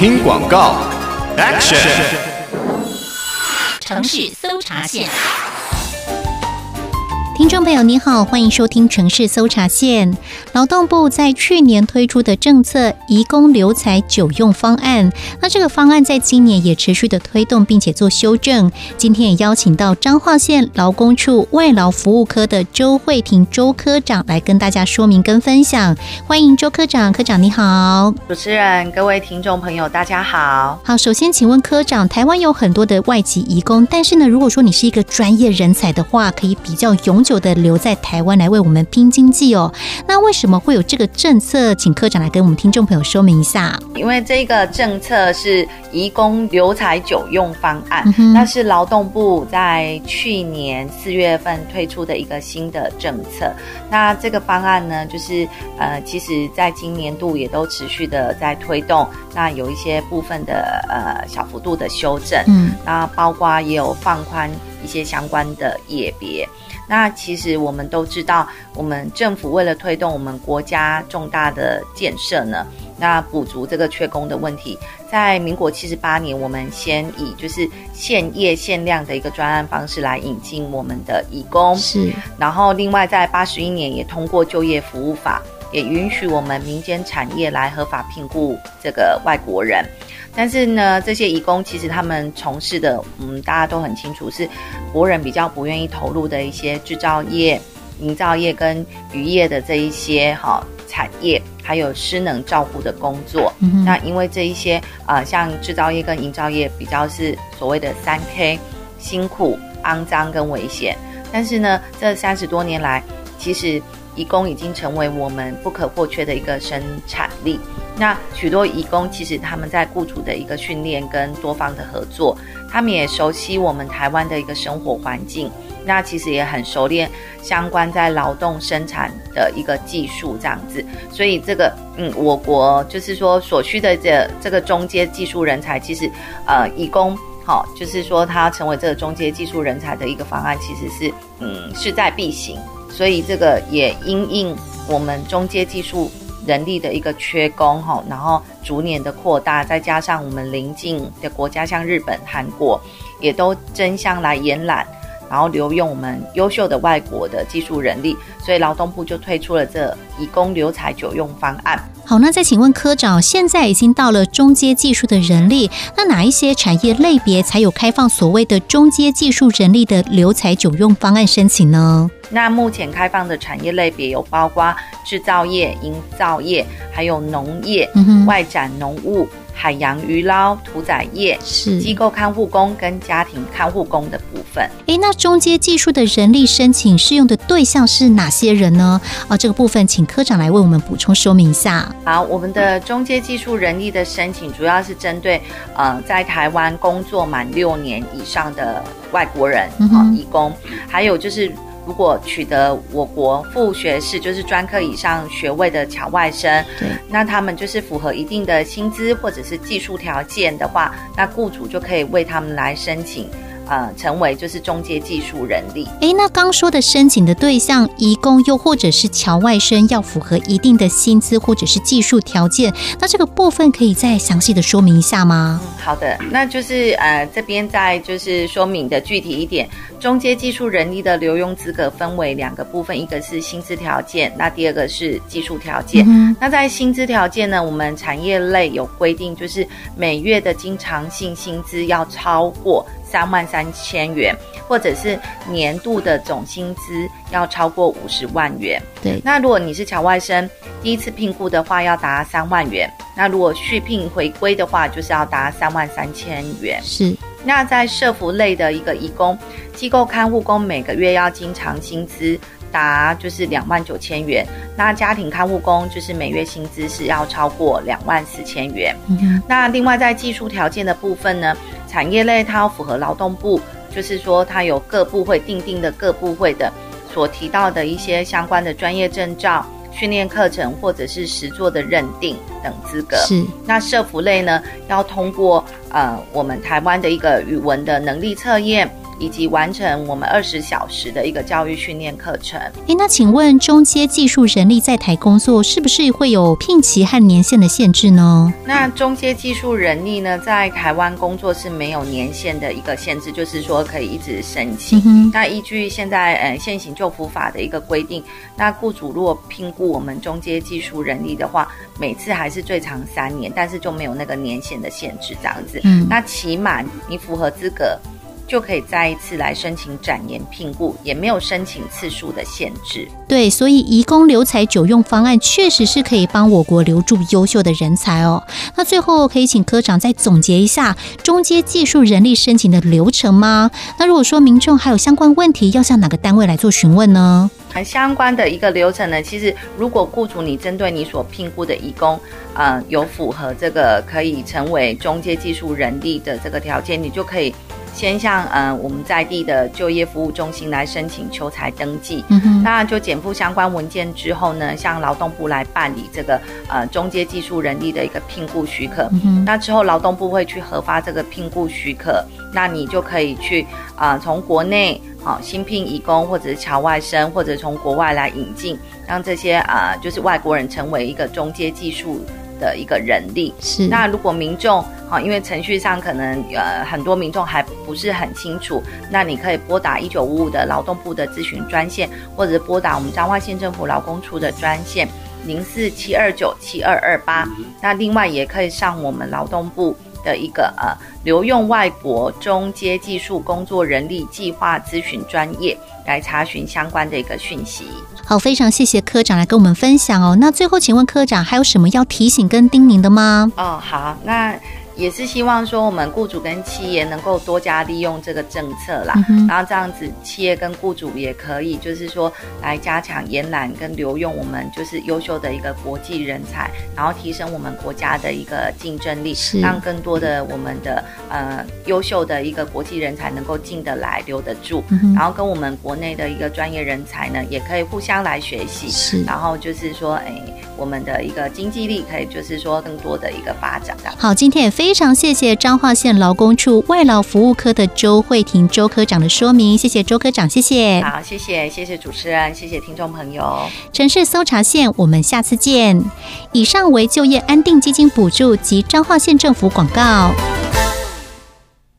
听广告，Action！城市搜查线。听众朋友，你好，欢迎收听城市搜查线。劳动部在去年推出的政策“移工留才久用方案”，那这个方案在今年也持续的推动，并且做修正。今天也邀请到彰化县劳工处外劳服务科的周慧婷周科长来跟大家说明跟分享。欢迎周科长，科长你好。主持人，各位听众朋友，大家好。好，首先请问科长，台湾有很多的外籍移工，但是呢，如果说你是一个专业人才的话，可以比较永久。久的留在台湾来为我们拼经济哦，那为什么会有这个政策？请科长来跟我们听众朋友说明一下。因为这个政策是移工留才久用方案，嗯、那是劳动部在去年四月份推出的一个新的政策。那这个方案呢，就是呃，其实在今年度也都持续的在推动。那有一些部分的呃小幅度的修正，嗯，那包括也有放宽一些相关的业别。那其实我们都知道，我们政府为了推动我们国家重大的建设呢，那补足这个缺工的问题，在民国七十八年，我们先以就是限业限量的一个专案方式来引进我们的义工，是。然后另外在八十一年也通过就业服务法，也允许我们民间产业来合法聘雇这个外国人。但是呢，这些移工其实他们从事的，嗯，大家都很清楚，是国人比较不愿意投入的一些制造业、营造业跟渔业的这一些哈、哦、产业，还有失能照顾的工作。嗯、那因为这一些啊、呃，像制造业跟营造业比较是所谓的三 K，辛苦、肮脏跟危险。但是呢，这三十多年来，其实移工已经成为我们不可或缺的一个生产力。那许多义工其实他们在雇主的一个训练跟多方的合作，他们也熟悉我们台湾的一个生活环境，那其实也很熟练相关在劳动生产的一个技术这样子，所以这个嗯，我国就是说所需的这这个中阶技术人才，其实呃，义工好，就是说他成为这个中阶技术人才的一个方案，其实是嗯势在必行，所以这个也因应我们中阶技术。人力的一个缺工哈，然后逐年的扩大，再加上我们邻近的国家像日本、韩国，也都争相来延揽，然后留用我们优秀的外国的技术人力，所以劳动部就推出了这以工留才久用方案。好，那再请问科长，现在已经到了中阶技术的人力，那哪一些产业类别才有开放所谓的中阶技术人力的留才久用方案申请呢？那目前开放的产业类别有包括制造业、营造业，还有农业、嗯、外展农务、海洋渔捞、屠宰业，是机构看护工跟家庭看护工的部分。诶，那中阶技术的人力申请适用的对象是哪些人呢？啊，这个部分请科长来为我们补充说明一下。好，我们的中阶技术人力的申请主要是针对呃在台湾工作满六年以上的外国人啊、嗯，移工，还有就是。如果取得我国副学士，就是专科以上学位的侨外生，对，那他们就是符合一定的薪资或者是技术条件的话，那雇主就可以为他们来申请。呃，成为就是中介技术人力。诶，那刚说的申请的对象，移工又或者是侨外生，要符合一定的薪资或者是技术条件，那这个部分可以再详细的说明一下吗？嗯，好的，那就是呃这边再就是说明的具体一点，中阶技术人力的留用资格分为两个部分，一个是薪资条件，那第二个是技术条件。嗯。那在薪资条件呢，我们产业类有规定，就是每月的经常性薪资要超过。三万三千元，或者是年度的总薪资要超过五十万元。对，那如果你是侨外生，第一次聘雇的话要达三万元。那如果续聘回归的话，就是要达三万三千元。是。那在社服类的一个义工，机构看护工每个月要经常薪资达就是两万九千元。那家庭看护工就是每月薪资是要超过两万四千元。嗯。那另外在技术条件的部分呢？产业类它要符合劳动部，就是说它有各部会订定的各部会的所提到的一些相关的专业证照、训练课程或者是实作的认定等资格。是。那社服类呢，要通过呃我们台湾的一个语文的能力测验、以及完成我们二十小时的一个教育训练课程。诶，那请问中阶技术人力在台工作是不是会有聘期和年限的限制呢？那中阶技术人力呢，在台湾工作是没有年限的一个限制，就是说可以一直申请。嗯、那依据现在呃现行就服法的一个规定，那雇主如果聘雇我们中阶技术人力的话，每次还是最长三年，但是就没有那个年限的限制这样子。嗯，那起码你符合资格，就可以再一次来申请展延聘雇，也没有申请次数的限制。对，所以移工留才久用方案确实是可以帮我国留住优秀的人才哦。那最后可以请科长再总结一下中阶技术人力申请的流程吗？那如果说民众还有相关问题，要向哪个单位来做询问呢？相关的一个流程呢，其实如果雇主你针对你所聘雇的移工，呃，有符合这个可以成为中阶技术人力的这个条件，你就可以。先向呃我们在地的就业服务中心来申请求才登记，嗯哼，那就减负相关文件之后呢，向劳动部来办理这个呃中介技术人力的一个聘雇许可，嗯，那之后劳动部会去核发这个聘雇许可，那你就可以去啊从、呃、国内啊、呃、新聘移工或者是侨外生，或者从国外来引进，让这些啊、呃、就是外国人成为一个中介技术的一个人力。是，那如果民众。好，因为程序上可能呃很多民众还不是很清楚，那你可以拨打一九五五的劳动部的咨询专线，或者是拨打我们彰化县政府劳工处的专线零四七二九七二二八。那另外也可以上我们劳动部的一个呃留用外国中阶技术工作人力计划咨询专业来查询相关的一个讯息。好，非常谢谢科长来跟我们分享哦。那最后请问科长还有什么要提醒跟叮咛的吗？哦，好，那。也是希望说，我们雇主跟企业能够多加利用这个政策啦，嗯、然后这样子，企业跟雇主也可以，就是说来加强延揽跟留用我们就是优秀的一个国际人才，然后提升我们国家的一个竞争力，是让更多的我们的呃优秀的一个国际人才能够进得来、留得住，嗯、然后跟我们国内的一个专业人才呢，也可以互相来学习，是，然后就是说，哎，我们的一个经济力可以就是说更多的一个发展的。好，今天也非。非常谢谢彰化县劳工处外劳服务科的周慧婷周科长的说明，谢谢周科长，谢谢。好，谢谢，谢谢主持人，谢谢听众朋友。城市搜查线，我们下次见。以上为就业安定基金补助及彰化县政府广告。